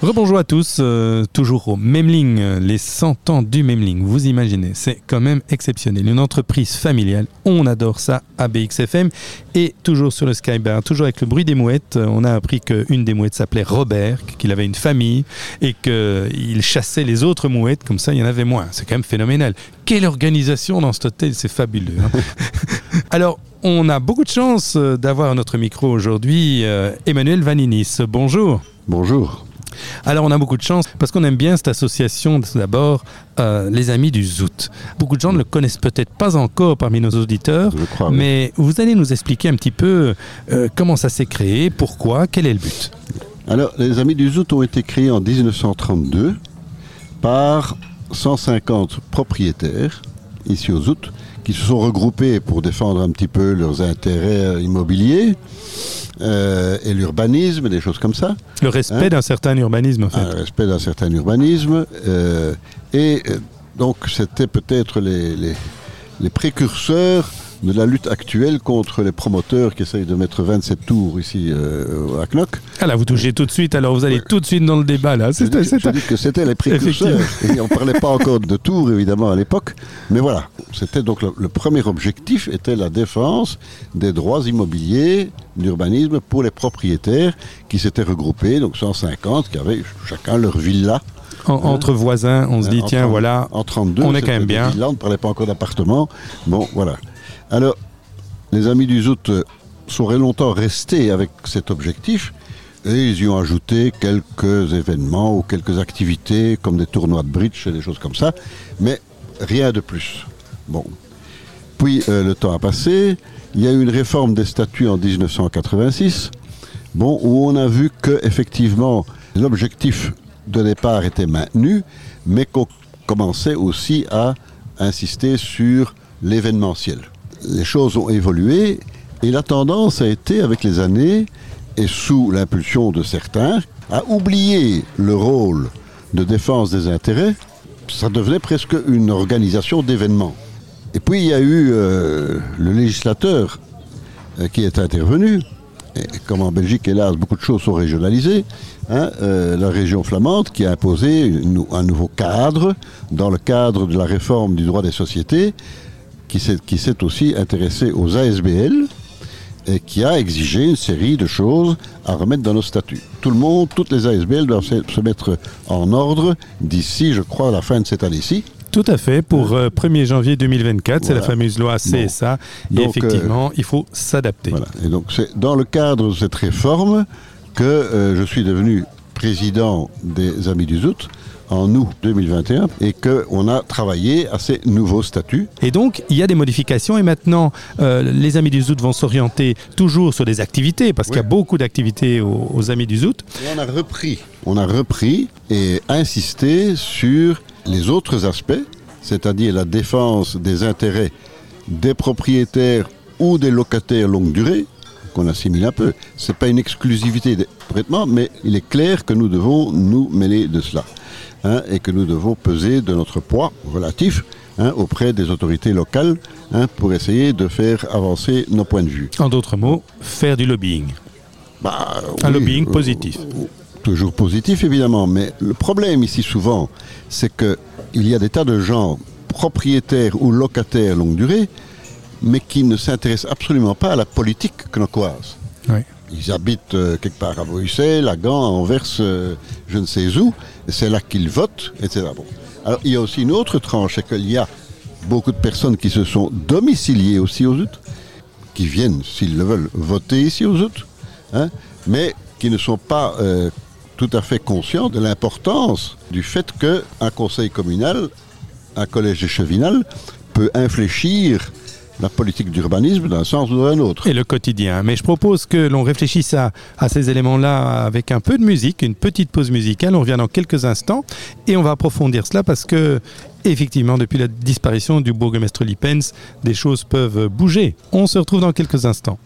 Rebonjour à tous, euh, toujours au Memling, les 100 ans du Memling, vous imaginez, c'est quand même exceptionnel. Une entreprise familiale, on adore ça à BXFM. Et toujours sur le Skybar, toujours avec le bruit des mouettes, euh, on a appris qu'une des mouettes s'appelait Robert, qu'il avait une famille et qu'il chassait les autres mouettes, comme ça il y en avait moins. C'est quand même phénoménal. Quelle organisation dans cet hôtel, c'est fabuleux. hein. Alors, on a beaucoup de chance euh, d'avoir à notre micro aujourd'hui Emmanuel Vaninis. Bonjour. Bonjour. Alors on a beaucoup de chance parce qu'on aime bien cette association d'abord euh, les amis du Zout. Beaucoup de gens ne le connaissent peut-être pas encore parmi nos auditeurs, oui. mais vous allez nous expliquer un petit peu euh, comment ça s'est créé, pourquoi, quel est le but? Alors, les Amis du Zout ont été créés en 1932 par 150 propriétaires ici au Zout qui se sont regroupés pour défendre un petit peu leurs intérêts immobiliers euh, et l'urbanisme, des choses comme ça. Le respect Hein d'un certain urbanisme en fait. un respect d'un certain urbanisme. euh, et euh, donc, c'était peut-être les, les- les précurseurs de la lutte actuelle contre les promoteurs qui essayent de mettre 27 tours ici euh, à Knock. Ah là, vous touchez tout de suite, alors vous allez Ouais. tout de suite dans le débat là. Je dis, je dis que c'était les précurseurs. Et on ne parlait pas encore de tours, évidemment, à l'époque. Mais voilà, c'était donc le, le premier objectif était la défense des droits immobiliers d'urbanisme pour les propriétaires qui s'étaient regroupés, donc 150, qui avaient chacun leur villa. en- entre voisins, on se dit En tiens, 30 voilà, En 32, on est quand même bien. on ne parlait pas encore d'appartements. Bon, voilà. Alors, les amis du Zout euh, sont longtemps restés avec cet objectif et ils y ont ajouté quelques événements ou quelques activités comme des tournois de bridge et des choses comme ça, mais rien de plus. Bon. Puis euh, le temps a passé, il y a eu une réforme des statuts en 1986, bon, où on a vu que effectivement l'objectif de départ était maintenu, mais qu'on commençait aussi à insister sur l'événementiel. Les choses ont évolué et la tendance a été avec les années et sous l'impulsion de certains à oublier le rôle de défense des intérêts. Ça devenait presque une organisation d'événements. Et puis il y a eu euh, le législateur euh, qui est intervenu. Et comme en Belgique, hélas, beaucoup de choses sont régionalisées. hein, euh, la région flamande qui a imposé un nouveau cadre dans le cadre de la réforme du droit des sociétés, qui s'est aussi intéressé aux ASBL et qui a exigé une série de choses à remettre dans nos statuts. Tout le monde, toutes les ASBL doivent se, mettre en ordre d'ici, je crois, à la fin de cette année-ci. Tout à fait, pour euh, 1er janvier 2024, c'est la fameuse loi CSA. et Donc, euh, effectivement, il faut s'adapter. Voilà. Et donc c'est dans le cadre de cette réforme que euh, je suis devenu président des Amis du Zout en août 2021 et qu'on a travaillé à ces nouveaux statuts. Et donc, il y a des modifications et maintenant, euh, les Amis du Zout vont s'orienter toujours sur des activités, parce qu'il y a beaucoup d'activités aux, aux Amis du Zout. Et on a repris. On a repris et insisté sur les autres aspects, c'est-à-dire la défense des intérêts des propriétaires ou des locataires longue durée, qu'on assimile un peu. Ce n'est pas une exclusivité des prêtements, mais il est clair que nous devons nous mêler de cela. hein, et que nous devons peser de notre poids relatif hein, auprès des autorités locales hein, pour essayer de faire avancer nos points de vue. En d'autres mots, faire du lobbying. Bah, Un oui, lobbying euh, positif. Toujours positif, évidemment, mais le problème ici souvent, c'est que il y a des tas de gens propriétaires ou locataires longue durée, mais qui ne s'intéressent absolument pas à la politique quenocoise. Oui. Ils habitent euh, quelque part à Bruxelles, à Gand, à Anvers, euh, je ne sais où, et c'est là qu'ils votent, etc. Bon. Alors il y a aussi une autre tranche, c'est qu'il y a beaucoup de personnes qui se sont domiciliées aussi aux Zout, qui viennent, s'ils le veulent, voter ici aux Zout, hein, mais qui ne sont pas euh, tout à fait conscients de l'importance du fait qu'un conseil communal, un collège chevinal, peut infléchir la politique d'urbanisme d'un sens ou d'un autre. Et le quotidien. Mais je propose que l'on réfléchisse à, ces éléments-là avec un peu de musique, une petite pause musicale. On revient dans quelques instants et on va approfondir cela parce que, effectivement, depuis la disparition du bourgmestre Lippens, des choses peuvent bouger. On se retrouve dans quelques instants.